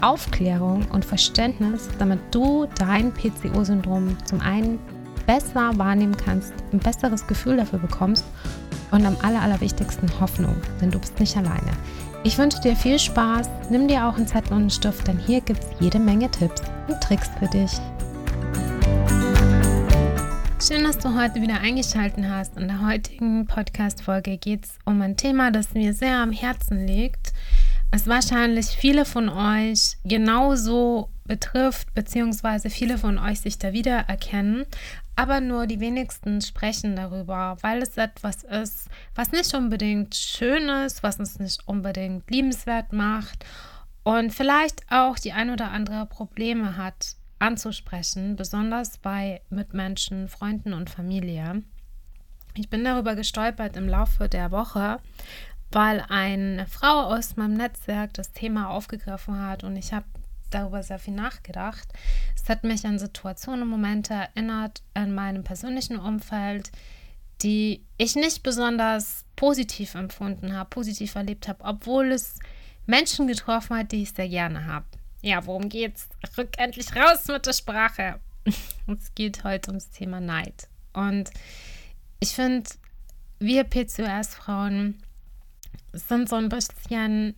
Aufklärung und Verständnis, damit du dein PCO-Syndrom zum einen besser wahrnehmen kannst, ein besseres Gefühl dafür bekommst und am aller, allerwichtigsten Hoffnung, denn du bist nicht alleine. Ich wünsche dir viel Spaß, nimm dir auch einen Zettel und einen Stift, denn hier gibt es jede Menge Tipps und Tricks für dich. Schön, dass du heute wieder eingeschaltet hast. In der heutigen Podcast-Folge geht es um ein Thema, das mir sehr am Herzen liegt es wahrscheinlich viele von euch genauso betrifft, beziehungsweise viele von euch sich da wiedererkennen, aber nur die wenigsten sprechen darüber, weil es etwas ist, was nicht unbedingt schön ist, was uns nicht unbedingt liebenswert macht und vielleicht auch die ein oder andere Probleme hat anzusprechen, besonders bei Mitmenschen, Freunden und Familie. Ich bin darüber gestolpert im Laufe der Woche, weil eine Frau aus meinem Netzwerk das Thema aufgegriffen hat und ich habe darüber sehr viel nachgedacht. Es hat mich an Situationen und Momente erinnert in meinem persönlichen Umfeld, die ich nicht besonders positiv empfunden habe, positiv erlebt habe, obwohl es Menschen getroffen hat, die ich sehr gerne habe. Ja, worum geht's? Rück endlich raus mit der Sprache. es geht heute ums Thema Neid. Und ich finde, wir PCOS-Frauen sind so ein bisschen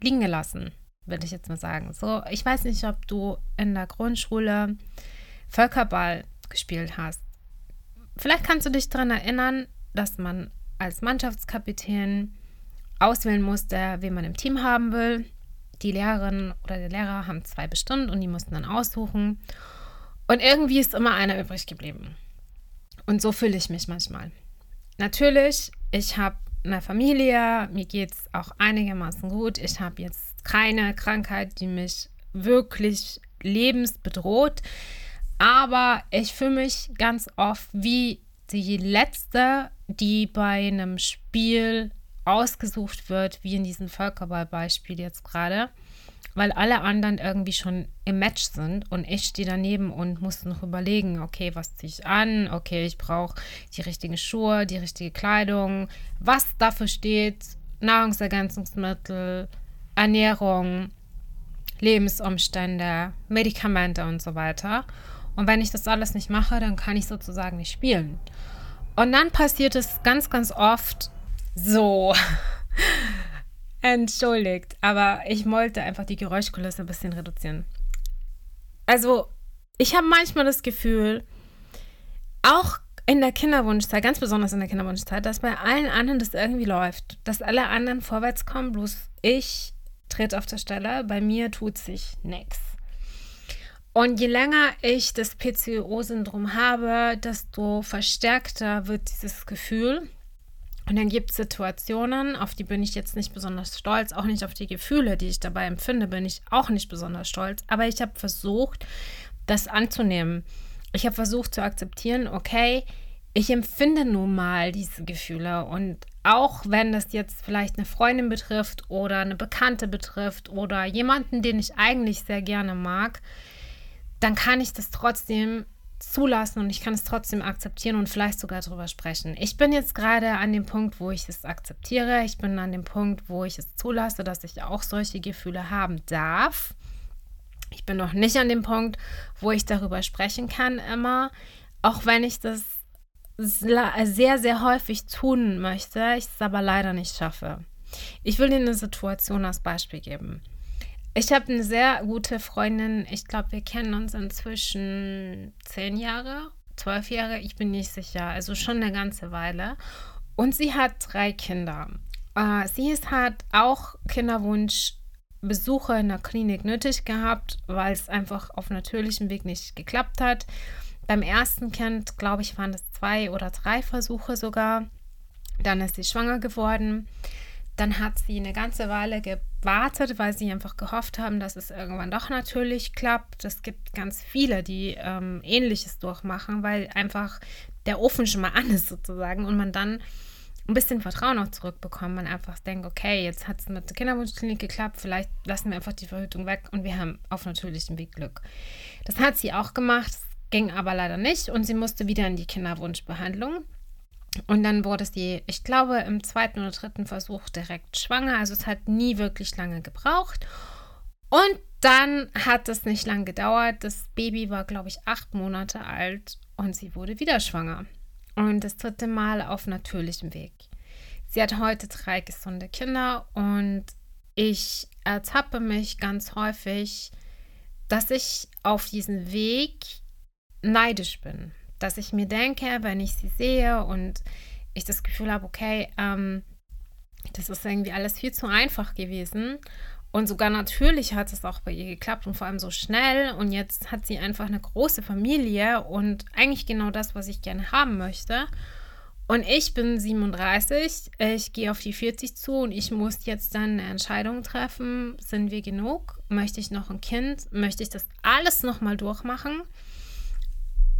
liegen gelassen, würde ich jetzt mal sagen. So, ich weiß nicht, ob du in der Grundschule Völkerball gespielt hast. Vielleicht kannst du dich daran erinnern, dass man als Mannschaftskapitän auswählen musste, wen man im Team haben will. Die Lehrerin oder der Lehrer haben zwei bestimmt und die mussten dann aussuchen. Und irgendwie ist immer einer übrig geblieben. Und so fühle ich mich manchmal. Natürlich, ich habe einer Familie. Mir geht es auch einigermaßen gut. Ich habe jetzt keine Krankheit, die mich wirklich lebensbedroht. Aber ich fühle mich ganz oft wie die letzte, die bei einem Spiel ausgesucht wird, wie in diesem Völkerballbeispiel jetzt gerade weil alle anderen irgendwie schon im Match sind und ich stehe daneben und muss noch überlegen, okay, was ziehe ich an? Okay, ich brauche die richtigen Schuhe, die richtige Kleidung, was dafür steht, Nahrungsergänzungsmittel, Ernährung, Lebensumstände, Medikamente und so weiter. Und wenn ich das alles nicht mache, dann kann ich sozusagen nicht spielen. Und dann passiert es ganz, ganz oft so. Entschuldigt, aber ich wollte einfach die Geräuschkulisse ein bisschen reduzieren. Also, ich habe manchmal das Gefühl, auch in der Kinderwunschzeit, ganz besonders in der Kinderwunschzeit, dass bei allen anderen das irgendwie läuft. Dass alle anderen vorwärts kommen, bloß ich trete auf der Stelle. Bei mir tut sich nichts. Und je länger ich das PCO-Syndrom habe, desto verstärkter wird dieses Gefühl. Und dann gibt es Situationen, auf die bin ich jetzt nicht besonders stolz, auch nicht auf die Gefühle, die ich dabei empfinde, bin ich auch nicht besonders stolz. Aber ich habe versucht, das anzunehmen. Ich habe versucht zu akzeptieren, okay, ich empfinde nun mal diese Gefühle. Und auch wenn das jetzt vielleicht eine Freundin betrifft oder eine Bekannte betrifft oder jemanden, den ich eigentlich sehr gerne mag, dann kann ich das trotzdem zulassen und ich kann es trotzdem akzeptieren und vielleicht sogar darüber sprechen. Ich bin jetzt gerade an dem Punkt, wo ich es akzeptiere. Ich bin an dem Punkt, wo ich es zulasse, dass ich auch solche Gefühle haben darf. Ich bin noch nicht an dem Punkt, wo ich darüber sprechen kann immer, auch wenn ich das sehr, sehr häufig tun möchte, ich es aber leider nicht schaffe. Ich will dir eine Situation als Beispiel geben. Ich habe eine sehr gute Freundin. Ich glaube, wir kennen uns inzwischen zehn Jahre, zwölf Jahre. Ich bin nicht sicher. Also schon eine ganze Weile. Und sie hat drei Kinder. Äh, sie ist, hat auch Kinderwunschbesuche in der Klinik nötig gehabt, weil es einfach auf natürlichem Weg nicht geklappt hat. Beim ersten Kind, glaube ich, waren es zwei oder drei Versuche sogar. Dann ist sie schwanger geworden. Dann hat sie eine ganze Weile gewartet, weil sie einfach gehofft haben, dass es irgendwann doch natürlich klappt. Es gibt ganz viele, die ähm, Ähnliches durchmachen, weil einfach der Ofen schon mal an ist sozusagen und man dann ein bisschen Vertrauen auch zurückbekommt. Man einfach denkt, okay, jetzt hat es mit der Kinderwunschklinik geklappt, vielleicht lassen wir einfach die Verhütung weg und wir haben auf natürlichem Weg Glück. Das hat sie auch gemacht, ging aber leider nicht und sie musste wieder in die Kinderwunschbehandlung. Und dann wurde sie, ich glaube, im zweiten oder dritten Versuch direkt schwanger. Also es hat nie wirklich lange gebraucht. Und dann hat es nicht lang gedauert. Das Baby war, glaube ich, acht Monate alt und sie wurde wieder schwanger. Und das dritte Mal auf natürlichem Weg. Sie hat heute drei gesunde Kinder und ich ertappe mich ganz häufig, dass ich auf diesem Weg neidisch bin dass ich mir denke, wenn ich sie sehe und ich das Gefühl habe, okay, ähm, das ist irgendwie alles viel zu einfach gewesen. Und sogar natürlich hat es auch bei ihr geklappt und vor allem so schnell. Und jetzt hat sie einfach eine große Familie und eigentlich genau das, was ich gerne haben möchte. Und ich bin 37, ich gehe auf die 40 zu und ich muss jetzt dann eine Entscheidung treffen. Sind wir genug? Möchte ich noch ein Kind? Möchte ich das alles nochmal durchmachen?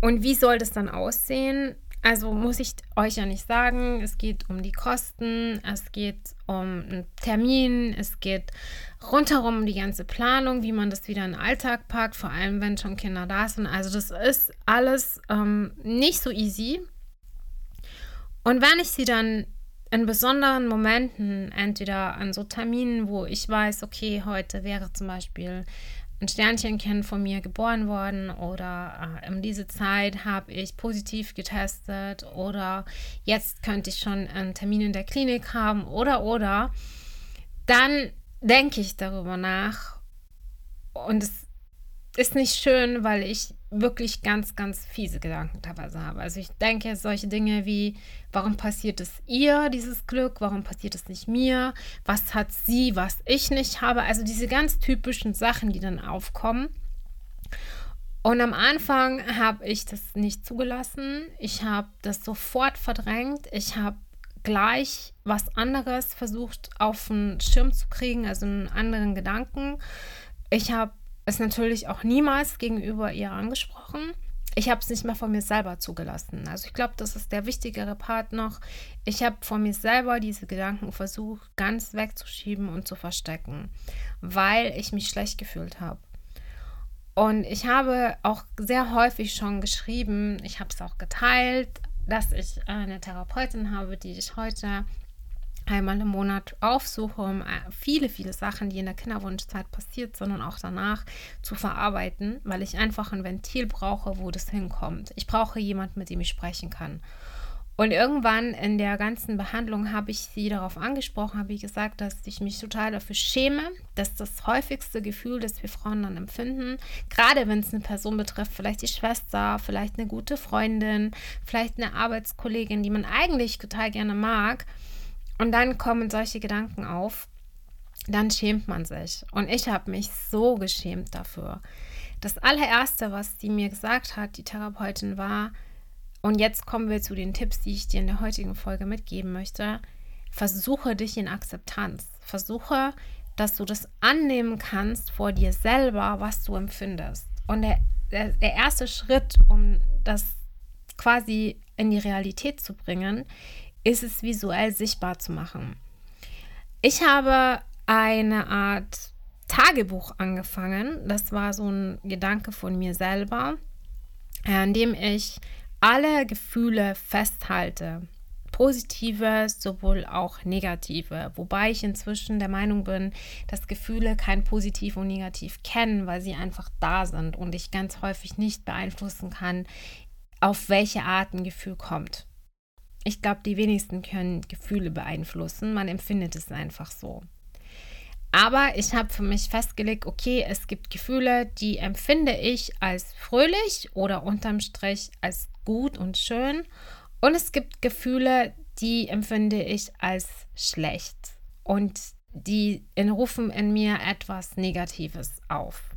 Und wie soll das dann aussehen? Also muss ich euch ja nicht sagen, es geht um die Kosten, es geht um einen Termin, es geht rundherum um die ganze Planung, wie man das wieder in den Alltag packt, vor allem wenn schon Kinder da sind. Also das ist alles ähm, nicht so easy. Und wenn ich sie dann in besonderen Momenten, entweder an so Terminen, wo ich weiß, okay, heute wäre zum Beispiel ein Sternchenkind von mir geboren worden oder äh, in diese Zeit habe ich positiv getestet oder jetzt könnte ich schon einen Termin in der Klinik haben oder oder, dann denke ich darüber nach und es ist nicht schön, weil ich wirklich ganz, ganz fiese Gedanken teilweise habe. Also ich denke solche Dinge wie, warum passiert es ihr, dieses Glück? Warum passiert es nicht mir? Was hat sie, was ich nicht habe? Also diese ganz typischen Sachen, die dann aufkommen. Und am Anfang habe ich das nicht zugelassen. Ich habe das sofort verdrängt. Ich habe gleich was anderes versucht auf den Schirm zu kriegen, also einen anderen Gedanken. Ich habe es natürlich auch niemals gegenüber ihr angesprochen. Ich habe es nicht mehr von mir selber zugelassen. Also ich glaube, das ist der wichtigere Part noch. Ich habe von mir selber diese Gedanken versucht, ganz wegzuschieben und zu verstecken, weil ich mich schlecht gefühlt habe. Und ich habe auch sehr häufig schon geschrieben, ich habe es auch geteilt, dass ich eine Therapeutin habe, die ich heute einmal im Monat aufsuche, um äh, viele, viele Sachen, die in der Kinderwunschzeit passiert sind und auch danach zu verarbeiten, weil ich einfach ein Ventil brauche, wo das hinkommt. Ich brauche jemanden, mit dem ich sprechen kann. Und irgendwann in der ganzen Behandlung habe ich sie darauf angesprochen, habe ich gesagt, dass ich mich total dafür schäme, dass das häufigste Gefühl, das wir Frauen dann empfinden, gerade wenn es eine Person betrifft, vielleicht die Schwester, vielleicht eine gute Freundin, vielleicht eine Arbeitskollegin, die man eigentlich total gerne mag, und dann kommen solche Gedanken auf, dann schämt man sich. Und ich habe mich so geschämt dafür. Das allererste, was sie mir gesagt hat, die Therapeutin, war, und jetzt kommen wir zu den Tipps, die ich dir in der heutigen Folge mitgeben möchte. Versuche dich in Akzeptanz. Versuche, dass du das annehmen kannst vor dir selber, was du empfindest. Und der, der, der erste Schritt, um das quasi in die Realität zu bringen, ist es visuell sichtbar zu machen. Ich habe eine Art Tagebuch angefangen. Das war so ein Gedanke von mir selber, in dem ich alle Gefühle festhalte. Positive, sowohl auch negative. Wobei ich inzwischen der Meinung bin, dass Gefühle kein Positiv und Negativ kennen, weil sie einfach da sind und ich ganz häufig nicht beeinflussen kann, auf welche Art ein Gefühl kommt. Ich glaube, die wenigsten können Gefühle beeinflussen. Man empfindet es einfach so. Aber ich habe für mich festgelegt, okay, es gibt Gefühle, die empfinde ich als fröhlich oder unterm Strich als gut und schön. Und es gibt Gefühle, die empfinde ich als schlecht. Und die rufen in mir etwas Negatives auf.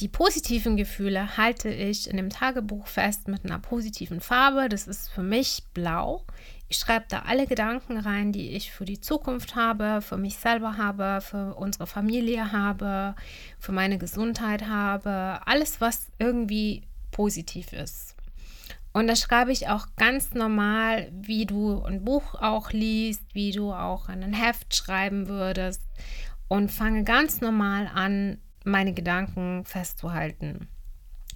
Die positiven Gefühle halte ich in dem Tagebuch fest mit einer positiven Farbe. Das ist für mich blau. Ich schreibe da alle Gedanken rein, die ich für die Zukunft habe, für mich selber habe, für unsere Familie habe, für meine Gesundheit habe. Alles, was irgendwie positiv ist. Und da schreibe ich auch ganz normal, wie du ein Buch auch liest, wie du auch ein Heft schreiben würdest und fange ganz normal an, meine Gedanken festzuhalten.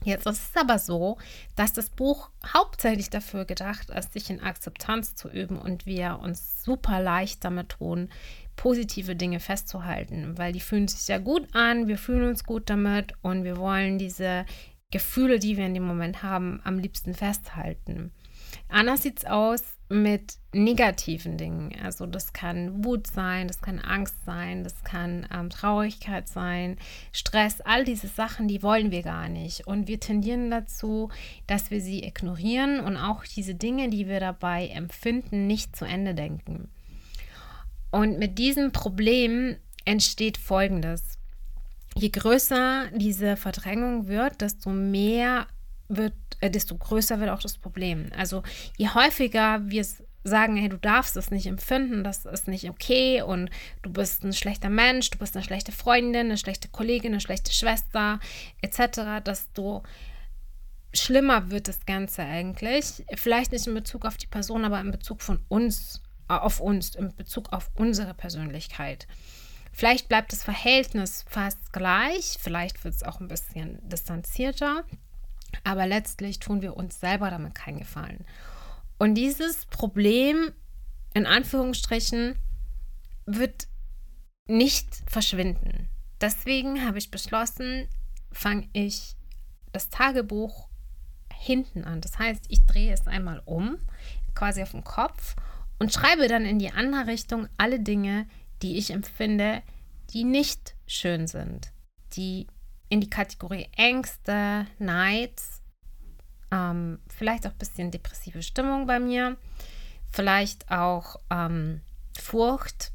Jetzt ist es aber so, dass das Buch hauptsächlich dafür gedacht ist, sich in Akzeptanz zu üben und wir uns super leicht damit tun, positive Dinge festzuhalten, weil die fühlen sich ja gut an, wir fühlen uns gut damit und wir wollen diese Gefühle, die wir in dem Moment haben, am liebsten festhalten. Anders sieht es aus mit negativen Dingen. Also das kann Wut sein, das kann Angst sein, das kann ähm, Traurigkeit sein, Stress, all diese Sachen, die wollen wir gar nicht. Und wir tendieren dazu, dass wir sie ignorieren und auch diese Dinge, die wir dabei empfinden, nicht zu Ende denken. Und mit diesem Problem entsteht Folgendes je größer diese Verdrängung wird, desto mehr wird, äh, desto größer wird auch das Problem. Also je häufiger wir sagen, hey, du darfst es nicht empfinden, das ist nicht okay und du bist ein schlechter Mensch, du bist eine schlechte Freundin, eine schlechte Kollegin, eine schlechte Schwester, etc., desto schlimmer wird das Ganze eigentlich. Vielleicht nicht in Bezug auf die Person, aber in Bezug von uns, äh, auf uns, in Bezug auf unsere Persönlichkeit. Vielleicht bleibt das Verhältnis fast gleich, vielleicht wird es auch ein bisschen distanzierter, aber letztlich tun wir uns selber damit keinen Gefallen. Und dieses Problem, in Anführungsstrichen, wird nicht verschwinden. Deswegen habe ich beschlossen, fange ich das Tagebuch hinten an. Das heißt, ich drehe es einmal um, quasi auf den Kopf und schreibe dann in die andere Richtung alle Dinge, die ich empfinde, die nicht schön sind, die in die Kategorie Ängste, Neid, ähm, vielleicht auch ein bisschen depressive Stimmung bei mir, vielleicht auch ähm, Furcht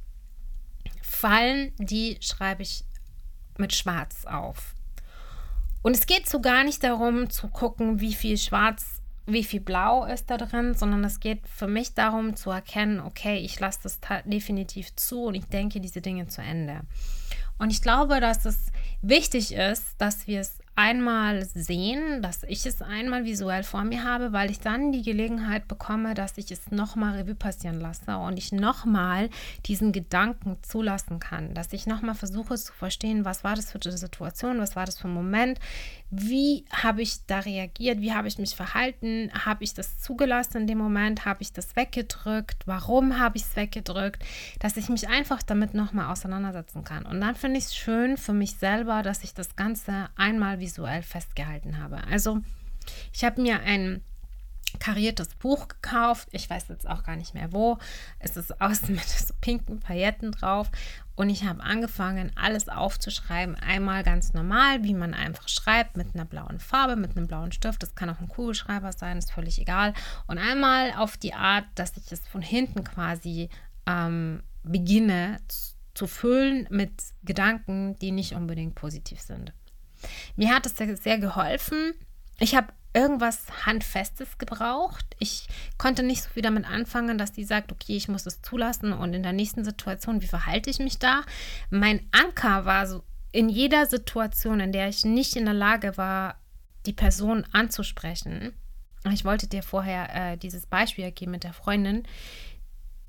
fallen, die schreibe ich mit Schwarz auf. Und es geht so gar nicht darum zu gucken, wie viel Schwarz wie viel Blau ist da drin, sondern es geht für mich darum zu erkennen, okay, ich lasse das definitiv zu und ich denke diese Dinge zu Ende. Und ich glaube, dass es wichtig ist, dass wir es einmal sehen, dass ich es einmal visuell vor mir habe, weil ich dann die Gelegenheit bekomme, dass ich es nochmal Revue passieren lasse und ich nochmal diesen Gedanken zulassen kann, dass ich nochmal versuche zu verstehen, was war das für eine Situation, was war das für ein Moment, wie habe ich da reagiert, wie habe ich mich verhalten, habe ich das zugelassen in dem Moment, habe ich das weggedrückt, warum habe ich es weggedrückt, dass ich mich einfach damit nochmal auseinandersetzen kann. Und dann finde ich es schön für mich selber, dass ich das Ganze einmal visuell festgehalten habe. Also ich habe mir ein kariertes Buch gekauft. Ich weiß jetzt auch gar nicht mehr wo. Es ist außen mit so pinken Pailletten drauf. Und ich habe angefangen, alles aufzuschreiben. Einmal ganz normal, wie man einfach schreibt, mit einer blauen Farbe, mit einem blauen Stift. Das kann auch ein Kugelschreiber sein, ist völlig egal. Und einmal auf die Art, dass ich es von hinten quasi ähm, beginne zu, zu füllen mit Gedanken, die nicht unbedingt positiv sind. Mir hat es sehr, sehr geholfen. Ich habe irgendwas Handfestes gebraucht. Ich konnte nicht so viel damit anfangen, dass die sagt, okay, ich muss es zulassen und in der nächsten Situation, wie verhalte ich mich da? Mein Anker war so in jeder Situation, in der ich nicht in der Lage war, die Person anzusprechen. Ich wollte dir vorher äh, dieses Beispiel geben mit der Freundin.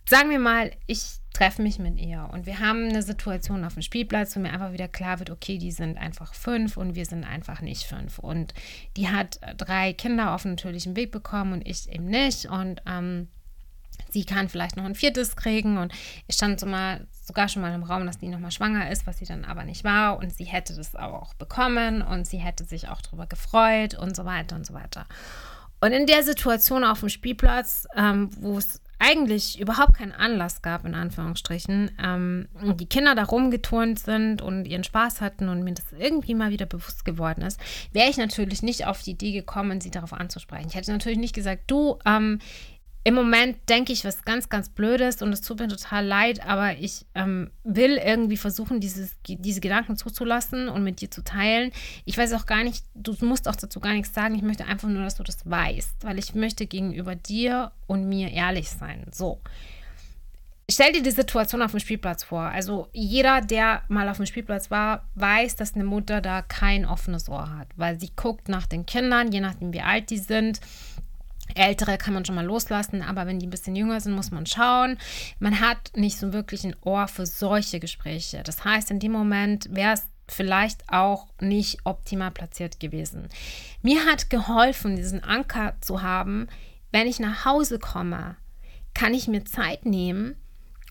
Sagen wir mal, ich treffe mich mit ihr und wir haben eine Situation auf dem Spielplatz, wo mir einfach wieder klar wird, okay, die sind einfach fünf und wir sind einfach nicht fünf. Und die hat drei Kinder auf dem natürlichen Weg bekommen und ich eben nicht. Und ähm, sie kann vielleicht noch ein viertes kriegen und es stand so mal, sogar schon mal im Raum, dass die nochmal schwanger ist, was sie dann aber nicht war und sie hätte das aber auch bekommen und sie hätte sich auch darüber gefreut und so weiter und so weiter. Und in der Situation auf dem Spielplatz, ähm, wo es eigentlich überhaupt keinen Anlass gab, in Anführungsstrichen, ähm, die Kinder da rumgeturnt sind und ihren Spaß hatten und mir das irgendwie mal wieder bewusst geworden ist, wäre ich natürlich nicht auf die Idee gekommen, sie darauf anzusprechen. Ich hätte natürlich nicht gesagt, du, ähm, im Moment denke ich was ganz, ganz Blödes und es tut mir total leid, aber ich ähm, will irgendwie versuchen, dieses, diese Gedanken zuzulassen und mit dir zu teilen. Ich weiß auch gar nicht, du musst auch dazu gar nichts sagen. Ich möchte einfach nur, dass du das weißt, weil ich möchte gegenüber dir und mir ehrlich sein. So. Stell dir die Situation auf dem Spielplatz vor. Also jeder, der mal auf dem Spielplatz war, weiß, dass eine Mutter da kein offenes Ohr hat, weil sie guckt nach den Kindern, je nachdem wie alt die sind Ältere kann man schon mal loslassen, aber wenn die ein bisschen jünger sind, muss man schauen. Man hat nicht so wirklich ein Ohr für solche Gespräche. Das heißt, in dem Moment wäre es vielleicht auch nicht optimal platziert gewesen. Mir hat geholfen, diesen Anker zu haben, wenn ich nach Hause komme, kann ich mir Zeit nehmen,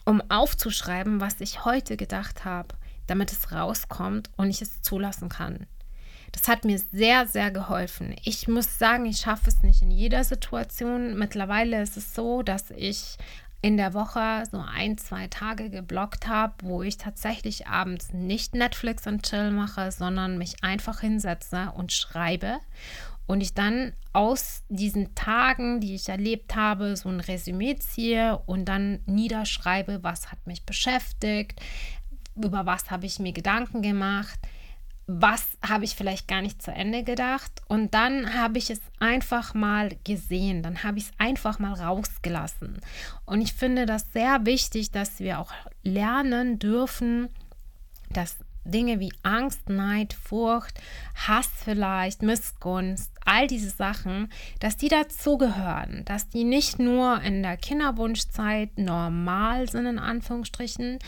um aufzuschreiben, was ich heute gedacht habe, damit es rauskommt und ich es zulassen kann. Das hat mir sehr, sehr geholfen. Ich muss sagen, ich schaffe es nicht in jeder Situation. Mittlerweile ist es so, dass ich in der Woche so ein, zwei Tage geblockt habe, wo ich tatsächlich abends nicht Netflix und Chill mache, sondern mich einfach hinsetze und schreibe. Und ich dann aus diesen Tagen, die ich erlebt habe, so ein Resümee ziehe und dann niederschreibe, was hat mich beschäftigt, über was habe ich mir Gedanken gemacht was habe ich vielleicht gar nicht zu Ende gedacht? Und dann habe ich es einfach mal gesehen, dann habe ich es einfach mal rausgelassen. Und ich finde das sehr wichtig, dass wir auch lernen dürfen, dass Dinge wie Angst, Neid, Furcht, Hass vielleicht, Missgunst, all diese Sachen, dass die dazugehören, dass die nicht nur in der Kinderwunschzeit normal sind, in Anführungsstrichen,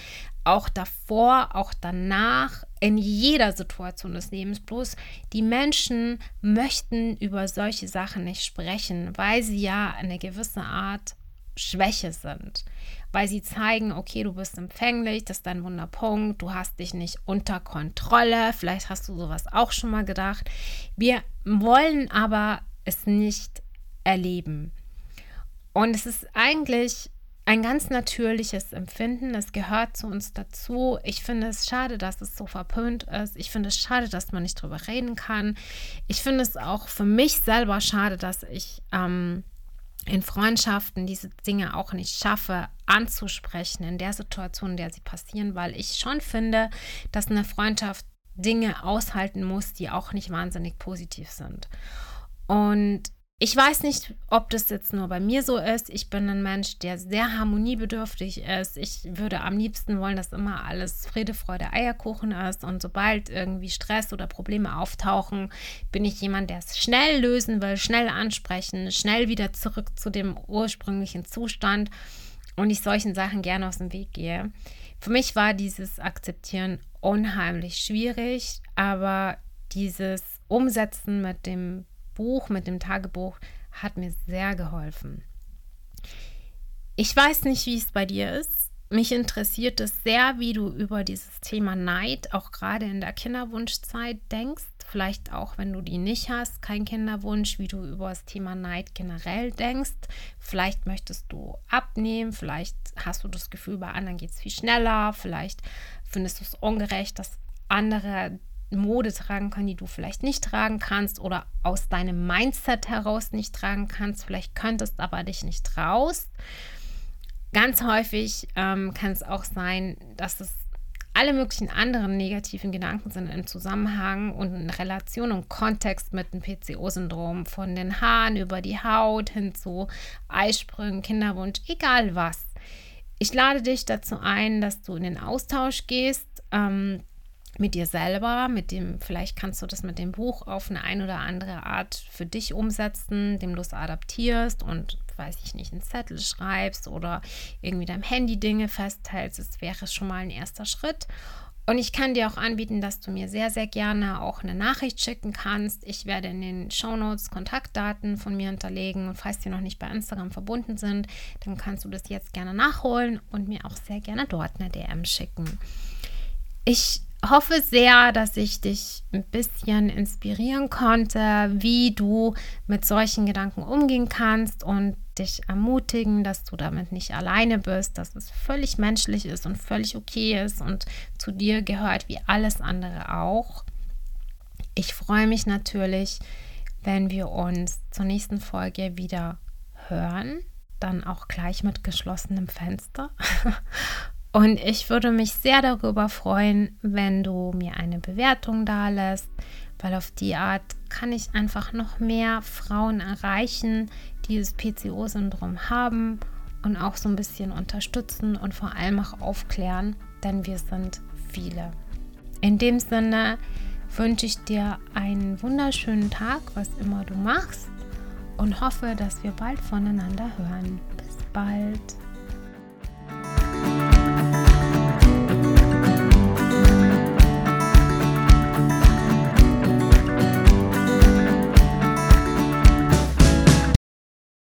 auch davor, auch danach, in jeder Situation des Lebens. Bloß die Menschen möchten über solche Sachen nicht sprechen, weil sie ja eine gewisse Art Schwäche sind. Weil sie zeigen, okay, du bist empfänglich, das ist dein Wunderpunkt, du hast dich nicht unter Kontrolle. Vielleicht hast du sowas auch schon mal gedacht. Wir wollen aber es nicht erleben. Und es ist eigentlich ein ganz natürliches Empfinden. Es gehört zu uns dazu. Ich finde es schade, dass es so verpönt ist. Ich finde es schade, dass man nicht drüber reden kann. Ich finde es auch für mich selber schade, dass ich ähm, in Freundschaften diese Dinge auch nicht schaffe anzusprechen in der Situation, in der sie passieren, weil ich schon finde, dass eine Freundschaft Dinge aushalten muss, die auch nicht wahnsinnig positiv sind. Und ich weiß nicht, ob das jetzt nur bei mir so ist. Ich bin ein Mensch, der sehr harmoniebedürftig ist. Ich würde am liebsten wollen, dass immer alles Friede, Freude, Eierkuchen ist. Und sobald irgendwie Stress oder Probleme auftauchen, bin ich jemand, der es schnell lösen will, schnell ansprechen, schnell wieder zurück zu dem ursprünglichen Zustand und ich solchen Sachen gerne aus dem Weg gehe. Für mich war dieses Akzeptieren unheimlich schwierig, aber dieses Umsetzen mit dem Buch, mit dem Tagebuch, hat mir sehr geholfen. Ich weiß nicht, wie es bei dir ist. Mich interessiert es sehr, wie du über dieses Thema Neid auch gerade in der Kinderwunschzeit denkst. Vielleicht auch, wenn du die nicht hast, kein Kinderwunsch, wie du über das Thema Neid generell denkst. Vielleicht möchtest du abnehmen, vielleicht hast du das Gefühl, bei anderen geht es viel schneller, vielleicht findest du es ungerecht, dass andere Mode tragen können, die du vielleicht nicht tragen kannst oder aus deinem Mindset heraus nicht tragen kannst. Vielleicht könntest aber dich nicht traust. Ganz häufig ähm, kann es auch sein, dass es alle möglichen anderen negativen Gedanken sind im Zusammenhang und in Relation und Kontext mit dem PCO-Syndrom, von den Haaren über die Haut hin zu Eisprüngen, Kinderwunsch, egal was. Ich lade dich dazu ein, dass du in den Austausch gehst. Ähm, mit dir selber, mit dem, vielleicht kannst du das mit dem Buch auf eine ein oder andere Art für dich umsetzen, dem du es adaptierst und, weiß ich nicht, einen Zettel schreibst oder irgendwie deinem Handy Dinge festhältst. Das wäre schon mal ein erster Schritt. Und ich kann dir auch anbieten, dass du mir sehr, sehr gerne auch eine Nachricht schicken kannst. Ich werde in den Show Notes Kontaktdaten von mir hinterlegen. Und falls die noch nicht bei Instagram verbunden sind, dann kannst du das jetzt gerne nachholen und mir auch sehr gerne dort eine DM schicken. Ich hoffe sehr, dass ich dich ein bisschen inspirieren konnte, wie du mit solchen Gedanken umgehen kannst und dich ermutigen, dass du damit nicht alleine bist, dass es völlig menschlich ist und völlig okay ist und zu dir gehört wie alles andere auch. Ich freue mich natürlich, wenn wir uns zur nächsten Folge wieder hören dann auch gleich mit geschlossenem Fenster. Und ich würde mich sehr darüber freuen, wenn du mir eine Bewertung da lässt, weil auf die Art kann ich einfach noch mehr Frauen erreichen, die das PCO-Syndrom haben und auch so ein bisschen unterstützen und vor allem auch aufklären, denn wir sind viele. In dem Sinne wünsche ich dir einen wunderschönen Tag, was immer du machst und hoffe, dass wir bald voneinander hören. Bis bald.